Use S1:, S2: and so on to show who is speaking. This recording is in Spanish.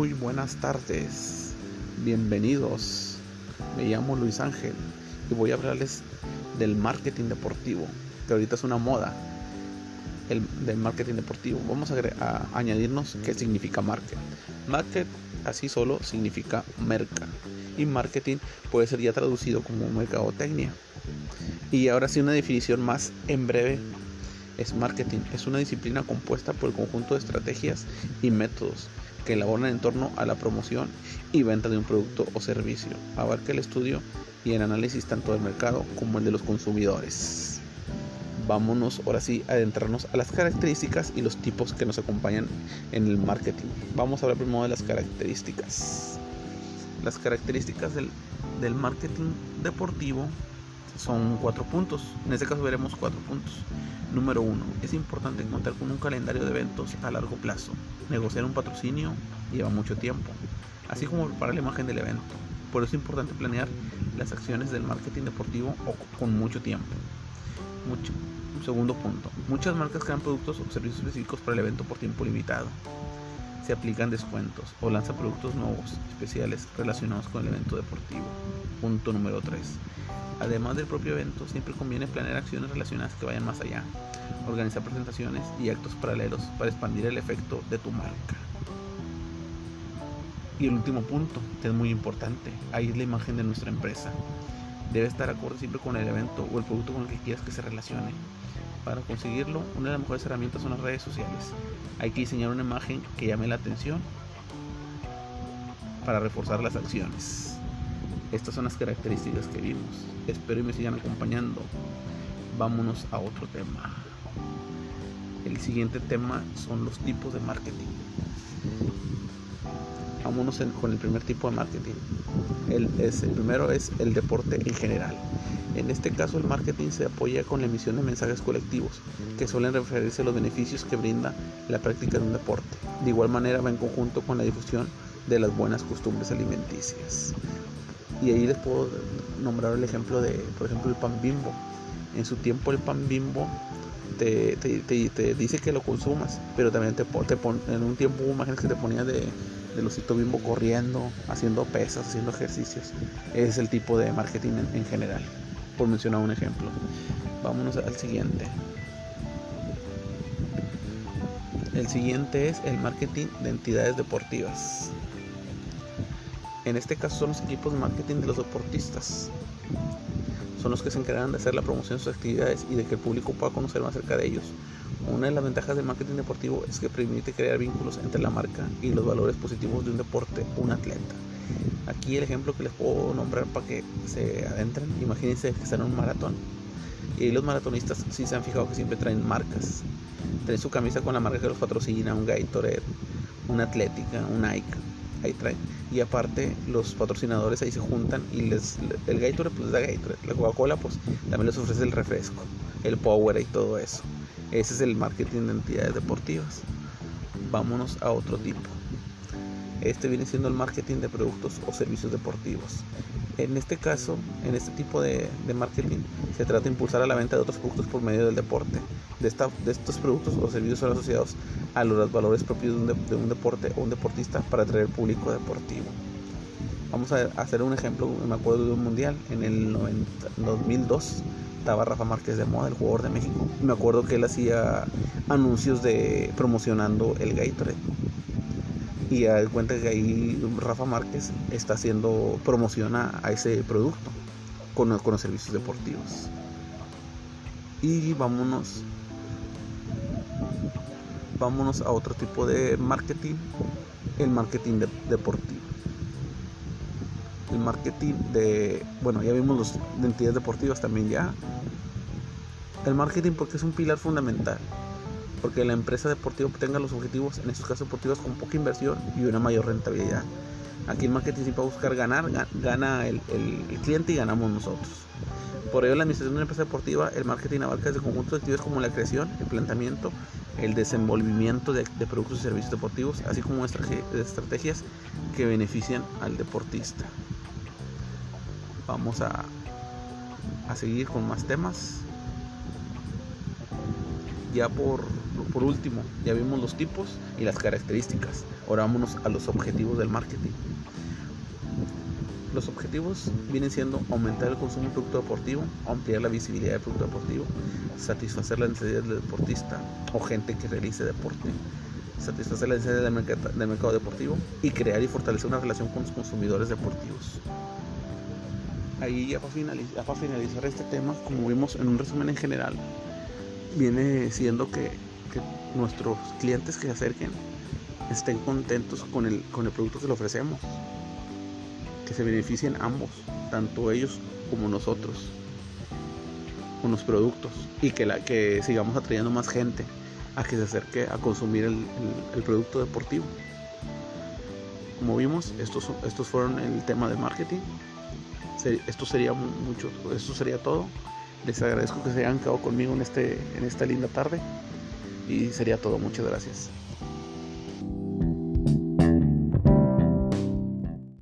S1: Muy buenas tardes, bienvenidos. Me llamo Luis Ángel y voy a hablarles del marketing deportivo, que ahorita es una moda el, del marketing deportivo. Vamos a, añadirnos qué significa market. Market así solo significa merca y marketing puede ser ya traducido como mercadotecnia. Y ahora sí una definición más en breve es marketing. Es una disciplina compuesta por el conjunto de estrategias y métodos que elaboran en torno a la promoción y venta de un producto o servicio. Abarca el estudio y el análisis tanto del mercado como el de los consumidores. Vámonos ahora sí a adentrarnos a las características y los tipos que nos acompañan en el marketing. Vamos a hablar primero de las características. Las características del, del marketing deportivo son cuatro puntos. En este caso veremos cuatro puntos. Número uno, es importante contar con un calendario de eventos a largo plazo. Negociar un patrocinio lleva mucho tiempo, así como preparar la imagen del evento. Por eso es importante planear las acciones del marketing deportivo con mucho tiempo. Mucho. Segundo punto, muchas marcas crean productos o servicios específicos para el evento por tiempo limitado. Aplican descuentos o lanzan productos nuevos, especiales relacionados con el evento deportivo. Punto número 3 Además del propio evento, siempre conviene planear acciones relacionadas que vayan más allá, organizar presentaciones y actos paralelos para expandir el efecto de tu marca. Y el último punto, que es muy importante, ahí es la imagen de nuestra empresa. Debe estar acorde siempre con el evento o el producto con el que quieras que se relacione. Para conseguirlo, una de las mejores herramientas son las redes sociales. Hay que diseñar una imagen que llame la atención para reforzar las acciones. Estas son las características que vimos. Espero y me sigan acompañando. Vámonos a otro tema. El siguiente tema son los tipos de marketing. Vámonos con el primer tipo de marketing. El, es, el primero es el deporte en general. En este caso el marketing se apoya con la emisión de mensajes colectivos que suelen referirse a los beneficios que brinda la práctica de un deporte. De igual manera va en conjunto con la difusión de las buenas costumbres alimenticias. Y ahí les puedo nombrar el ejemplo de, por ejemplo, el pan bimbo. En su tiempo el pan bimbo te, te, dice que lo consumas, pero también te, te en un tiempo hubo imágenes que te ponías de, de osito bimbo corriendo, haciendo pesas, haciendo ejercicios. Es el tipo de marketing en, en general, por mencionar un ejemplo. Vámonos al siguiente. El siguiente es el marketing de entidades deportivas. En este caso son los equipos de marketing de los deportistas. Son los que se encargan de hacer la promoción de sus actividades y de que el público pueda conocer más acerca de ellos. Una de las ventajas del marketing deportivo es que permite crear vínculos entre la marca y los valores positivos de un deporte un atleta. Aquí el ejemplo que les puedo nombrar para que se adentren, imagínense que están en un maratón. Y los maratonistas sí se han fijado que siempre traen marcas. Traen su camisa con la marca que los patrocina, un Gatorade, una Atlética, un Nike ahí traen. Y aparte los patrocinadores ahí se juntan y les el Gatorade pues les da Gatorade, la Coca-Cola pues también les ofrece el refresco, el Power y todo eso. Ese es el marketing de entidades deportivas. Vámonos a otro tipo. Este viene siendo el marketing de productos o servicios deportivos. En este caso, en este tipo de, marketing, se trata de impulsar la venta de otros productos por medio del deporte. De, estos productos o servicios son asociados a los valores propios de un, deporte o un deportista para atraer público deportivo. Vamos a hacer un ejemplo, me acuerdo de un mundial en el 2002 estaba Rafa Márquez de moda, el jugador de México. Me acuerdo que él hacía anuncios de promocionando el Gatorade y a cuenta que ahí Rafa Márquez está haciendo promociona a ese producto con, los servicios deportivos. Y vámonos vámonos a otro tipo de marketing, el marketing deportivo. El marketing de, bueno, ya vimos los de entidades deportivas también ya. El marketing porque es un pilar fundamental porque la empresa deportiva obtenga los objetivos, en estos casos deportivos, con poca inversión y una mayor rentabilidad. Aquí el marketing siempre va a buscar ganar, gana el, cliente y ganamos nosotros. Por ello, la administración de una empresa deportiva, el marketing abarca desde conjuntos de actividades como la creación, el planteamiento, el desenvolvimiento de, productos y servicios deportivos, así como estrategias que benefician al deportista. Vamos a, a seguir con más temas. ya por, por último, ya vimos los tipos y las características. Ahora vámonos a los objetivos del marketing. Los objetivos vienen siendo aumentar el consumo de producto deportivo, ampliar la visibilidad del producto deportivo, satisfacer la necesidad del deportista o gente que realice deporte, satisfacer la necesidad del mercado, del mercado deportivo y crear y fortalecer una relación con los consumidores deportivos. Ahí ya para, finalizar, este tema, como vimos en un resumen en general, viene siendo que, nuestros clientes que se acerquen estén contentos con el, producto que le ofrecemos que se beneficien ambos, tanto ellos como nosotros, con los productos y que, sigamos atrayendo más gente a que se acerque a consumir el, producto deportivo. Como vimos, estos, estos fueron el tema del marketing. Esto sería mucho, esto sería todo. Les agradezco que se hayan quedado conmigo en, este, en esta linda tarde y sería todo. Muchas gracias.